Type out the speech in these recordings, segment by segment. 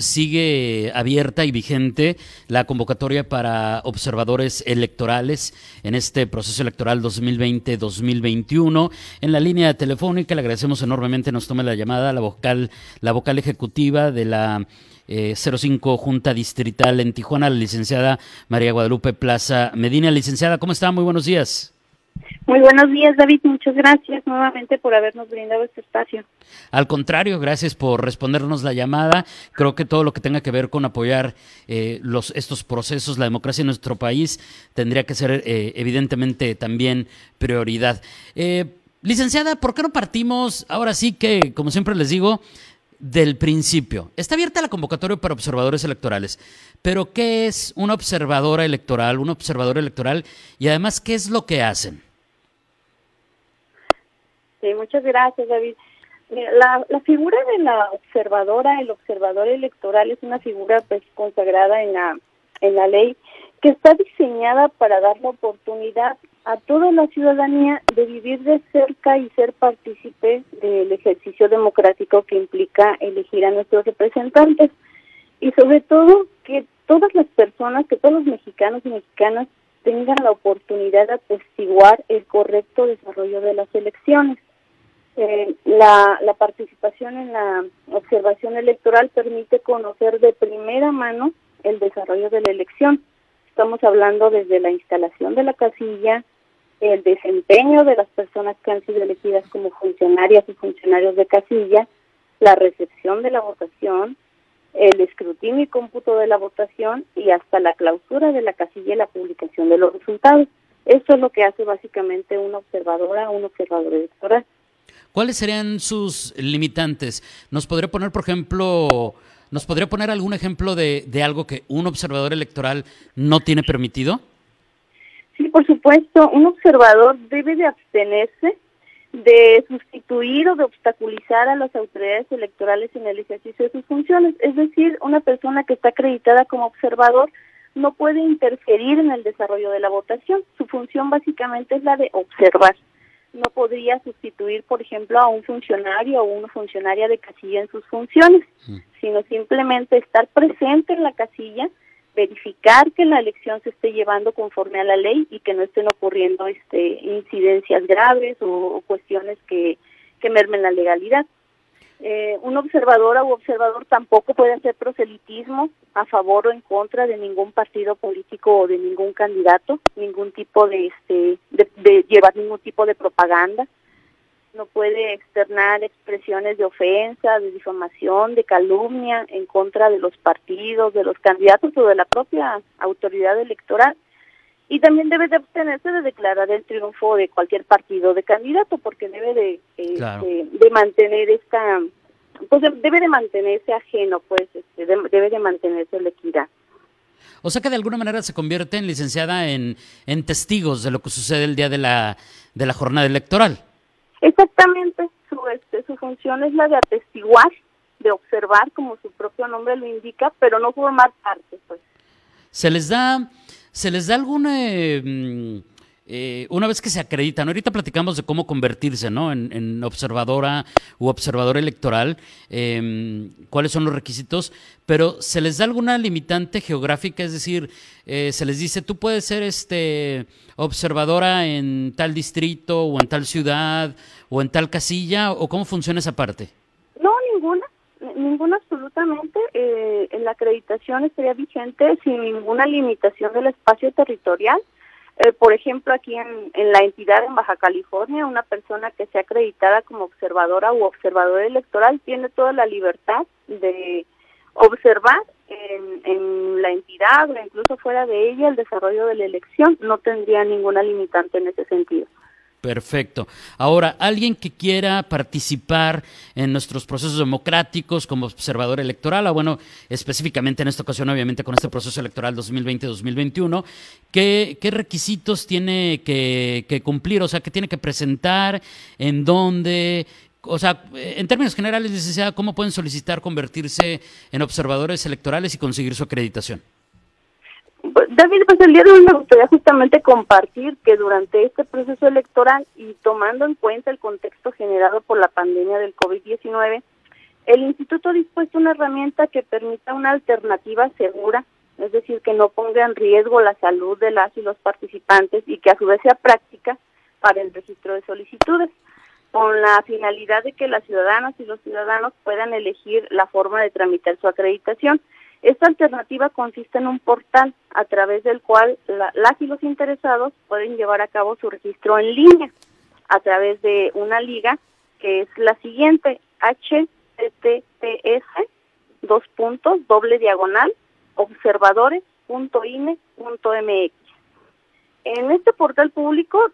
Sigue abierta y vigente la convocatoria para observadores electorales en este proceso electoral 2020-2021. En la línea telefónica le agradecemos enormemente nos tome la llamada la vocal, la vocal ejecutiva de la 05 eh, Junta Distrital en Tijuana, la licenciada María Guadalupe Plaza Medina. Licenciada, ¿cómo está? Muy buenos días. Muy buenos días, David. Muchas gracias nuevamente por habernos brindado este espacio. Al contrario, gracias por respondernos la llamada. Creo que todo lo que tenga que ver con apoyar eh, los, estos procesos, la democracia en nuestro país, tendría que ser eh, evidentemente también prioridad. Eh, licenciada, ¿por qué no partimos ahora sí que, como siempre les digo, del principio? Está abierta la convocatoria para observadores electorales, pero ¿qué es una observadora electoral, un observador electoral y además qué es lo que hacen? Sí, muchas gracias, David. La, figura de la observadora, el observador electoral, es una figura pues consagrada en la, en la ley que está diseñada para dar la oportunidad a toda la ciudadanía de vivir de cerca y ser partícipe del ejercicio democrático que implica elegir a nuestros representantes y sobre todo que todas las personas, que todos los mexicanos y mexicanas tengan la oportunidad de atestiguar el correcto desarrollo de las elecciones. Eh, la, la participación en la observación electoral permite conocer de primera mano el desarrollo de la elección. Estamos hablando desde la instalación de la casilla, el desempeño de las personas que han sido elegidas como funcionarias y funcionarios de casilla, la recepción de la votación, el escrutinio y cómputo de la votación y hasta la clausura de la casilla y la publicación de los resultados. Eso es lo que hace básicamente una observadora, un observador electoral. ¿Cuáles serían sus limitantes? ¿Nos podría poner, por ejemplo, nos podría poner algún ejemplo de, algo que un observador electoral no tiene permitido? Sí, por supuesto, un observador debe de abstenerse de sustituir o de obstaculizar a las autoridades electorales en el ejercicio de sus funciones. Es decir, una persona que está acreditada como observador no puede interferir en el desarrollo de la votación. Su función básicamente es la de observar. No podría sustituir, por ejemplo, a un funcionario o una funcionaria de casilla en sus funciones, mm. sino simplemente estar presente en la casilla verificar que la elección se esté llevando conforme a la ley y que no estén ocurriendo este incidencias graves o, cuestiones que, que mermen la legalidad. Eh, un observador o observador tampoco puede hacer proselitismo a favor o en contra de ningún partido político o de ningún candidato, ningún tipo de este de llevar ningún tipo de propaganda no puede externar expresiones de ofensa, de difamación, de calumnia en contra de los partidos, de los candidatos o de la propia autoridad electoral. Y también debe de abstenerse de declarar el triunfo de cualquier partido de candidato, porque debe de, este, de, mantener esta, pues debe de mantenerse ajeno, pues este, debe de mantenerse la equidad. O sea que de alguna manera se convierte en licenciada en, en testigos de lo que sucede el día de la, de la jornada electoral. Exactamente, su, este, su función es la de atestiguar, de observar, como su propio nombre lo indica, pero no formar parte, pues. ¿Se les da, se les da alguna, mm, eh, una vez que se acreditan, ahorita platicamos de cómo convertirse ¿no? en, observadora u observador electoral, em, cuáles son los requisitos, pero ¿se les da alguna limitante geográfica? Es decir, eh, se les dice, tú puedes ser este observadora en tal distrito o en tal ciudad o en tal casilla, o cómo funciona esa parte? Absolutamente. Eh, la acreditación estaría vigente sin ninguna limitación del espacio territorial. Eh, por ejemplo, aquí en, en, la entidad en Baja California, una persona que sea acreditada como observadora u observador electoral tiene toda la libertad de observar en, en la entidad o incluso fuera de ella el desarrollo de la elección. No tendría ninguna limitante en ese sentido. Perfecto. Ahora, alguien que quiera participar en nuestros procesos democráticos como observador electoral, o bueno, específicamente en esta ocasión, obviamente, con este proceso electoral 2020-2021, ¿qué, ¿qué, requisitos tiene que, que, cumplir? O sea, ¿qué tiene que presentar? ¿En dónde? o sea, en términos generales, ¿cómo pueden solicitar convertirse en observadores electorales y conseguir su acreditación? David, pues el día de hoy me gustaría justamente compartir que durante este proceso electoral y tomando en cuenta el contexto generado por la pandemia del COVID-19, el instituto ha dispuesto una herramienta que permita una alternativa segura, es decir, que no ponga en riesgo la salud de las y los participantes y que a su vez sea práctica para el registro de solicitudes, con la finalidad de que las ciudadanas y los ciudadanos puedan elegir la forma de tramitar su acreditación. Esta alternativa consiste en un portal a través del cual la, las y los interesados pueden llevar a cabo su registro en línea a través de una liga que es la siguiente, https dos puntos, doble diagonal, observadores.ine.mx. En este portal público,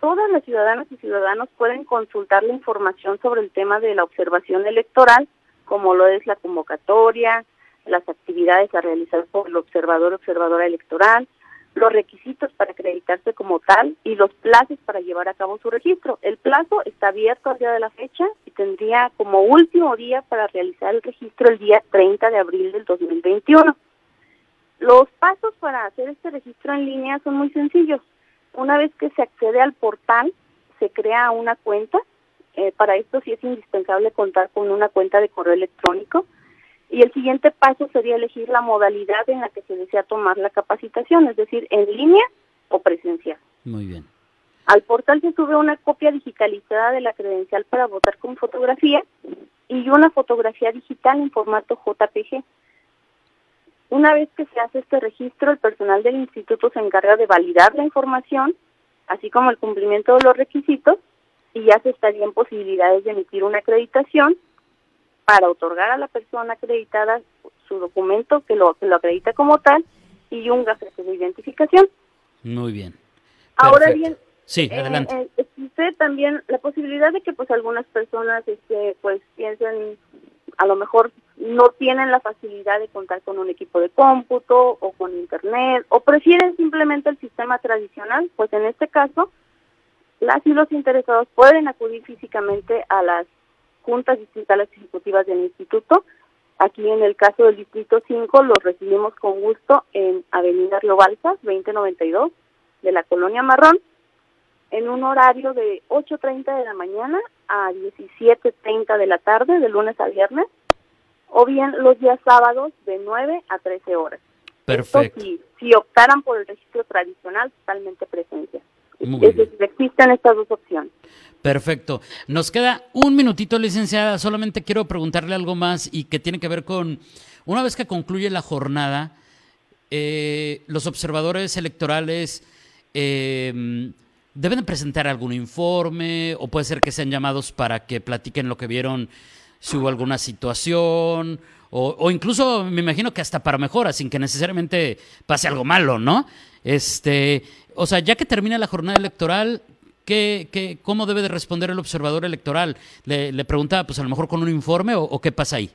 todas las ciudadanas y ciudadanos pueden consultar la información sobre el tema de la observación electoral, como lo es la convocatoria, las actividades a realizar por el observador observadora electoral, los requisitos para acreditarse como tal y los plazos para llevar a cabo su registro. El plazo está abierto al día de la fecha y tendría como último día para realizar el registro el día 30 de abril del 2021. Los pasos para hacer este registro en línea son muy sencillos. Una vez que se accede al portal, se crea una cuenta. Eh, para esto sí es indispensable contar con una cuenta de correo electrónico y el siguiente paso sería elegir la modalidad en la que se desea tomar la capacitación, es decir, en línea o presencial. Muy bien. Al portal se sube una copia digitalizada de la credencial para votar con fotografía y una fotografía digital en formato JPG. Una vez que se hace este registro, el personal del instituto se encarga de validar la información, así como el cumplimiento de los requisitos, y ya se estaría en posibilidades de emitir una acreditación para otorgar a la persona acreditada su documento que lo, que lo acredita como tal y un gafete de identificación. Muy bien. Ahora bien, sí, adelante. Eh, existe también la posibilidad de que pues algunas personas este pues piensen a lo mejor no tienen la facilidad de contar con un equipo de cómputo o con internet o prefieren simplemente el sistema tradicional, pues en este caso las y los interesados pueden acudir físicamente a las juntas distritales ejecutivas del instituto. Aquí en el caso del distrito 5 los recibimos con gusto en Avenida Río Balsas, 2092, de la Colonia Marrón, en un horario de 8.30 de la mañana a 17.30 de la tarde, de lunes a viernes, o bien los días sábados de 9 a 13 horas. Perfecto. si, si optaran por el registro tradicional, totalmente presencia. Es decir, existen estas dos opciones. Perfecto. Nos queda un minutito, licenciada. Solamente quiero preguntarle algo más y que tiene que ver con, una vez que concluye la jornada, eh, los observadores electorales eh, deben presentar algún informe o puede ser que sean llamados para que platiquen lo que vieron, si hubo alguna situación o, o incluso me imagino que hasta para mejora, sin que necesariamente pase algo malo, ¿no? Este, o sea, ya que termina la jornada electoral, ¿Qué, qué, ¿Cómo debe de responder el observador electoral? Le, le preguntaba, pues a lo mejor con un informe o, o, qué pasa ahí.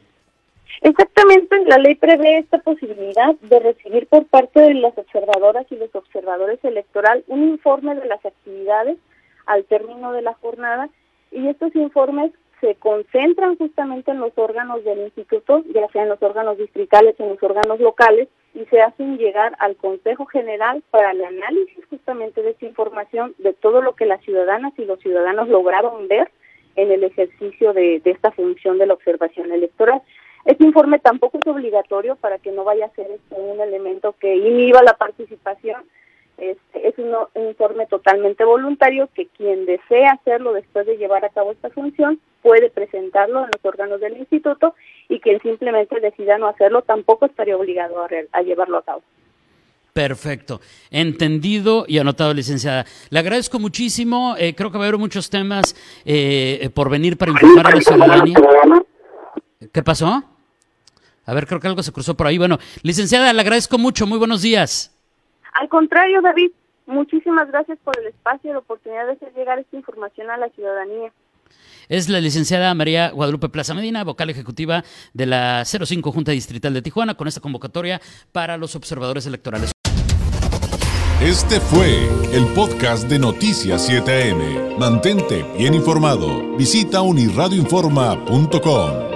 Exactamente, la ley prevé esta posibilidad de recibir por parte de las observadoras y los observadores electoral un informe de las actividades al término de la jornada y estos informes se concentran justamente en los órganos del instituto, ya sea en los órganos distritales, en los órganos locales, y se hacen llegar al Consejo General para el análisis justamente de esta información, de todo lo que las ciudadanas y los ciudadanos lograron ver en el ejercicio de, de esta función de la observación electoral. Este informe tampoco es obligatorio para que no vaya a ser un elemento que inhiba la participación. Este, es un, informe totalmente voluntario que quien desea hacerlo después de llevar a cabo esta función puede presentarlo en los órganos del instituto y quien simplemente decida no hacerlo tampoco estaría obligado a, a llevarlo a cabo. Perfecto. Entendido y anotado, licenciada. Le agradezco muchísimo. Eh, creo que va a haber muchos temas eh, por venir para informar a la ciudadanía. ¿Qué pasó? A ver, creo que algo se cruzó por ahí. Bueno, licenciada, le agradezco mucho. Muy buenos días. Al contrario, David, muchísimas gracias por el espacio y la oportunidad de hacer llegar esta información a la ciudadanía. Es la licenciada María Guadalupe Plaza Medina, vocal ejecutiva de la 05 Junta Distrital de Tijuana, con esta convocatoria para los observadores electorales. Este fue el podcast de Noticias 7am. Mantente bien informado. Visita unirradioinforma.com.